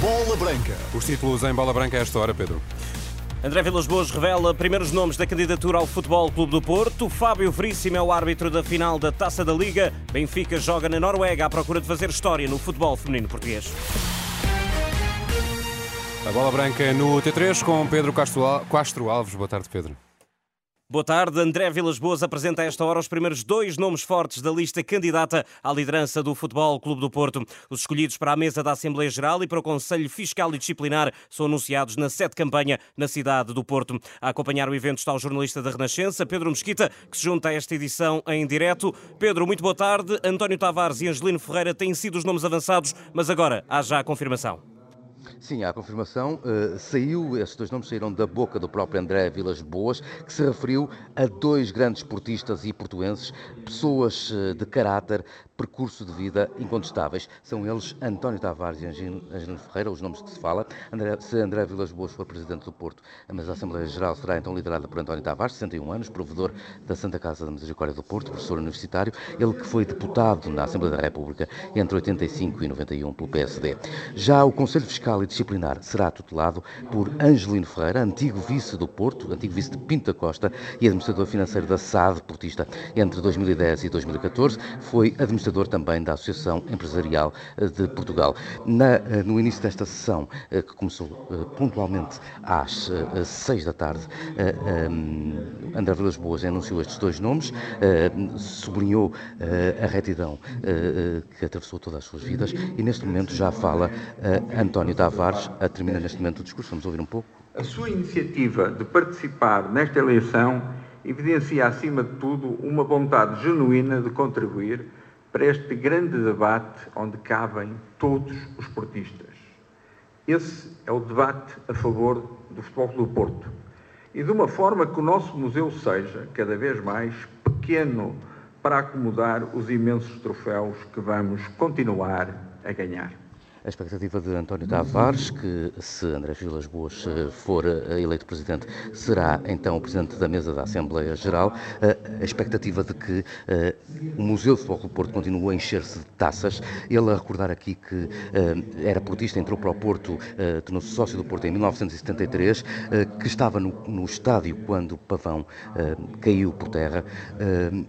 Bola Branca. Os títulos em Bola Branca a esta hora, Pedro. André Vilas Boas revela primeiros nomes da candidatura ao Futebol Clube do Porto. Fábio Veríssimo é o árbitro da final da Taça da Liga. Benfica joga na Noruega à procura de fazer história no futebol feminino português. A Bola Branca no T3 com Pedro Castro Alves. Boa tarde, Pedro. Boa tarde. André Vilas Boas apresenta a esta hora os primeiros dois nomes fortes da lista candidata à liderança do Futebol Clube do Porto. Os escolhidos para a mesa da Assembleia Geral e para o Conselho Fiscal e Disciplinar são anunciados na sede campanha na cidade do Porto. A acompanhar o evento está o jornalista da Renascença, Pedro Mesquita, que se junta a esta edição em direto. Pedro, muito boa tarde. António Tavares e Angelino Ferreira têm sido os nomes avançados, mas agora há já a confirmação. Sim, há confirmação. Uh, saiu, estes dois nomes saíram da boca do próprio André Vilas Boas, que se referiu a dois grandes esportistas e portuenses, pessoas uh, de caráter, percurso de vida incontestáveis. São eles António Tavares e Angelino Ferreira, os nomes que se fala. André, se André Vilas Boas for presidente do Porto, mas a Assembleia Geral será então liderada por António Tavares, 61 anos, provedor da Santa Casa da Misericórdia do Porto, professor universitário, ele que foi deputado na Assembleia da República entre 85 e 91 pelo PSD. Já o Conselho Fiscal e Disciplinar será tutelado por Angelino Ferreira, antigo vice do Porto, antigo vice de Pinto Costa e administrador financeiro da SAD Portista entre 2010 e 2014. Foi administrador administrador também da Associação Empresarial eh, de Portugal. Na, eh, no início desta sessão, eh, que começou pontualmente às seis da tarde, André Vilas Boas anunciou estes dois nomes, sublinhou a retidão que atravessou todas as suas vidas e neste momento já fala António Tavares, termina neste momento o discurso. Vamos ouvir um pouco. A sua iniciativa de participar nesta eleição evidencia, acima de tudo, uma vontade genuína de contribuir para este grande debate onde cabem todos os portistas. Esse é o debate a favor do Futebol do Porto. E de uma forma que o nosso museu seja cada vez mais pequeno para acomodar os imensos troféus que vamos continuar a ganhar. A expectativa de António Tavares, que se André Vilas Boas eh, for eh, eleito presidente, será então o presidente da mesa da Assembleia Geral. Eh, a expectativa de que o Museu de Futebol do Porto continue a encher-se de taças. Ele a recordar aqui que era portista, entrou para o Porto, tornou-se sócio do Porto em 1973, que estava no, no estádio quando o pavão caiu por terra,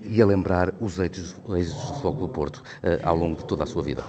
e a lembrar os êxitos do Futebol do Porto ao longo de toda a sua vida.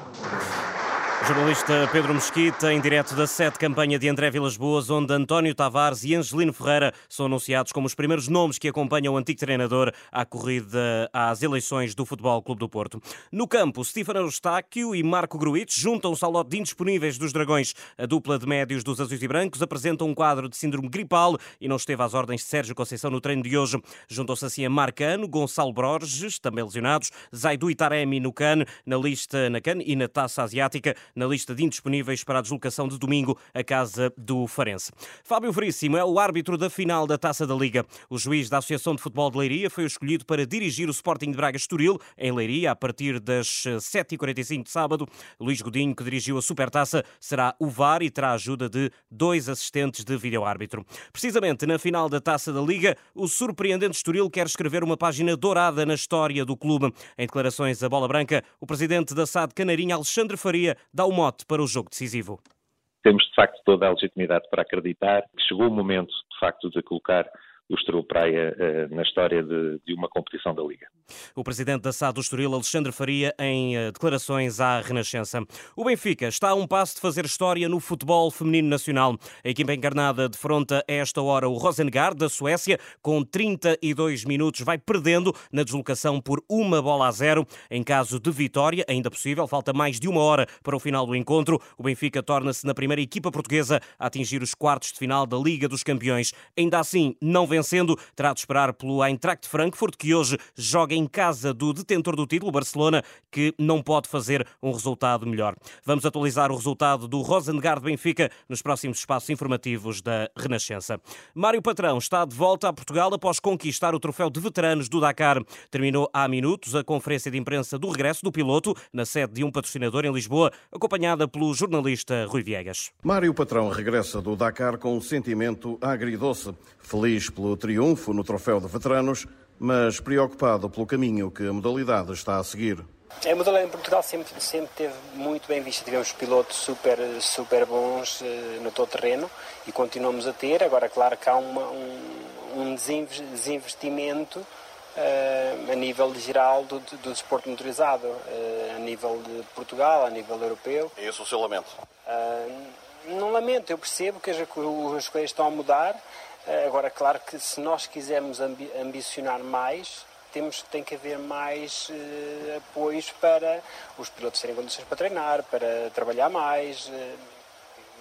Jornalista Pedro Mesquita, em direto da sete campanha de André Vilas Boas, onde António Tavares e Angelino Ferreira são anunciados como os primeiros nomes que acompanham o antigo treinador à corrida às eleições do Futebol Clube do Porto. No campo, Stefano Eustáquio e Marco Gruitch juntam-se ao lote de indisponíveis dos Dragões. A dupla de médios dos Azuis e Brancos apresenta um quadro de síndrome gripal e não esteve às ordens de Sérgio Conceição no treino de hoje. Juntam-se assim a Marcano, Gonçalo Borges, também lesionados, Zaidu e Taremi no CAN, na lista na CAN e na Taça Asiática na lista de indisponíveis para a deslocação de domingo à casa do Farense. Fábio Veríssimo é o árbitro da final da Taça da Liga. O juiz da Associação de Futebol de Leiria foi escolhido para dirigir o Sporting de Braga Estoril, em Leiria, a partir das 7h45 de sábado. Luís Godinho, que dirigiu a Supertaça, será o VAR e terá a ajuda de dois assistentes de vídeo-árbitro. Precisamente na final da Taça da Liga, o surpreendente Estoril quer escrever uma página dourada na história do clube. Em declarações à Bola Branca, o presidente da SAD Canarinha, Alexandre Faria, dá o mote para o jogo decisivo? Temos, de facto, toda a legitimidade para acreditar que chegou o momento, de facto, de colocar o Estoril Praia uh, na história de, de, uma competição da Liga. O presidente da SAD do Estoril, Alexandre Faria, em uh, declarações à Renascença. O Benfica está a um passo de fazer história no futebol feminino nacional. A equipa encarnada defronta a esta hora o Rosengard, da Suécia, com 32 minutos, vai perdendo na deslocação por uma bola a zero. Em caso de vitória, ainda possível, falta mais de uma hora para o final do encontro. O Benfica torna-se na primeira equipa portuguesa a atingir os quartos de final da Liga dos Campeões. Ainda assim, não vence vencendo, terá de esperar pelo Eintracht Frankfurt, que hoje joga em casa do detentor do título, Barcelona, que não pode fazer um resultado melhor. Vamos atualizar o resultado do Rosengard Benfica nos próximos espaços informativos da Renascença. Mário Patrão está de volta a Portugal após conquistar o troféu de veteranos do Dakar. Terminou há minutos a conferência de imprensa do regresso do piloto na sede de um patrocinador em Lisboa, acompanhada pelo jornalista Rui Viegas. Mário Patrão regressa do Dakar com um sentimento agridoce, feliz pelo pelo triunfo no Troféu de Veteranos, mas preocupado pelo caminho que a modalidade está a seguir. A modalidade em Portugal sempre, sempre teve muito bem vista. Tivemos pilotos super, super bons uh, no todo terreno e continuamos a ter. Agora, claro que há uma, um, um desinvestimento uh, a nível geral do, do desporto motorizado, uh, a nível de Portugal, a nível europeu. É esse o seu lamento? não lamento, eu percebo que as, as coisas estão a mudar. Agora, claro que se nós quisermos ambi ambicionar mais, temos, tem que haver mais uh, apoios para os pilotos terem condições para treinar, para trabalhar mais. Uh,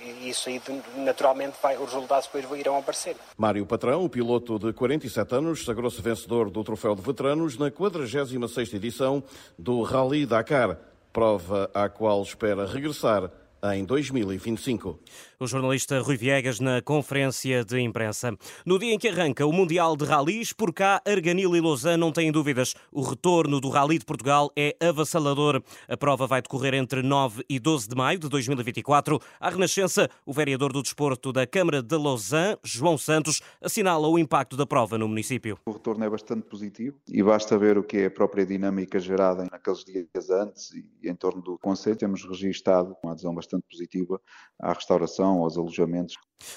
e isso aí naturalmente vai, os resultados depois irão aparecer. Mário Patrão, piloto de 47 anos, sagrou-se vencedor do Troféu de Veteranos na 46ª edição do Rally Dakar, prova à qual espera regressar em 2025. O jornalista Rui Viegas na conferência de imprensa. No dia em que arranca o Mundial de Rallys, por cá, Arganil e Lausanne não têm dúvidas. O retorno do Rally de Portugal é avassalador. A prova vai decorrer entre 9 e 12 de maio de 2024. À Renascença, o vereador do desporto da Câmara de Lausanne, João Santos, assinala o impacto da prova no município. O retorno é bastante positivo e basta ver o que é a própria dinâmica gerada naqueles dias antes e em torno do Conselho. Temos registado uma adesão bastante bastante positiva à restauração, aos alojamentos.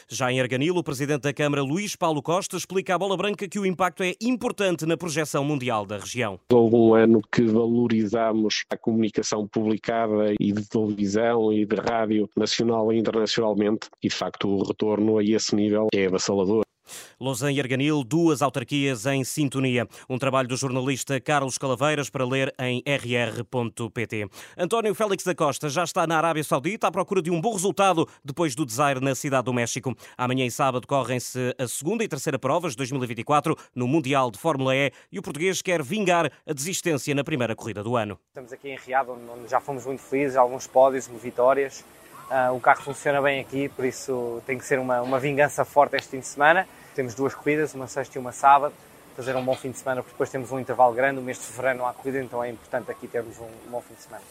Já em Arganil, o Presidente da Câmara, Luís Paulo Costa, explica à Bola Branca que o impacto é importante na projeção mundial da região. Houve um ano que valorizamos a comunicação publicada e de televisão e de rádio nacional e internacionalmente e, de facto, o retorno a esse nível é avassalador. Lausanne e Arganil, duas autarquias em sintonia. Um trabalho do jornalista Carlos Calaveiras para ler em rr.pt. António Félix da Costa já está na Arábia Saudita à procura de um bom resultado depois do desaire na cidade do México. Amanhã e sábado correm-se a segunda e terceira provas de 2024 no Mundial de Fórmula E e o português quer vingar a desistência na primeira corrida do ano. Estamos aqui em Riad, onde já fomos muito felizes, alguns pódios, vitórias. Uh, o carro funciona bem aqui, por isso tem que ser uma, uma vingança forte este fim de semana. Temos duas corridas, uma sexta e uma sábado fazer um bom fim de semana, porque depois temos um intervalo grande, o mês de fevereiro não há corrida, então é importante aqui termos um bom fim de semana.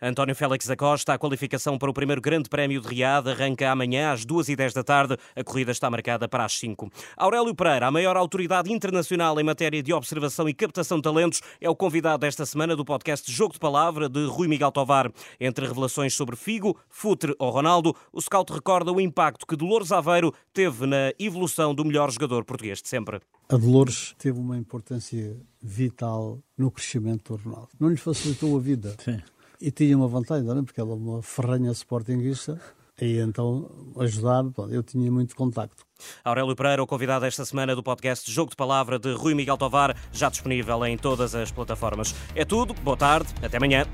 António Félix da Costa, a qualificação para o primeiro Grande Prémio de Riad arranca amanhã às 2h10 da tarde. A corrida está marcada para as 5. Aurélio Pereira, a maior autoridade internacional em matéria de observação e captação de talentos, é o convidado desta semana do podcast Jogo de Palavra de Rui Miguel Tovar. Entre revelações sobre Figo, Futre ou Ronaldo, o scout recorda o impacto que Dolores Aveiro teve na evolução do melhor jogador português de sempre. A Dolores teve uma importância vital no crescimento do Ronaldo. Não lhe facilitou a vida. Sim. E tinha uma vantagem, não é? porque ela é uma ferranha sportinguista. E então, ajudar, eu tinha muito contacto. Aurélio Pereira, o convidado esta semana do podcast Jogo de Palavra de Rui Miguel Tovar, já disponível em todas as plataformas. É tudo, boa tarde, até amanhã.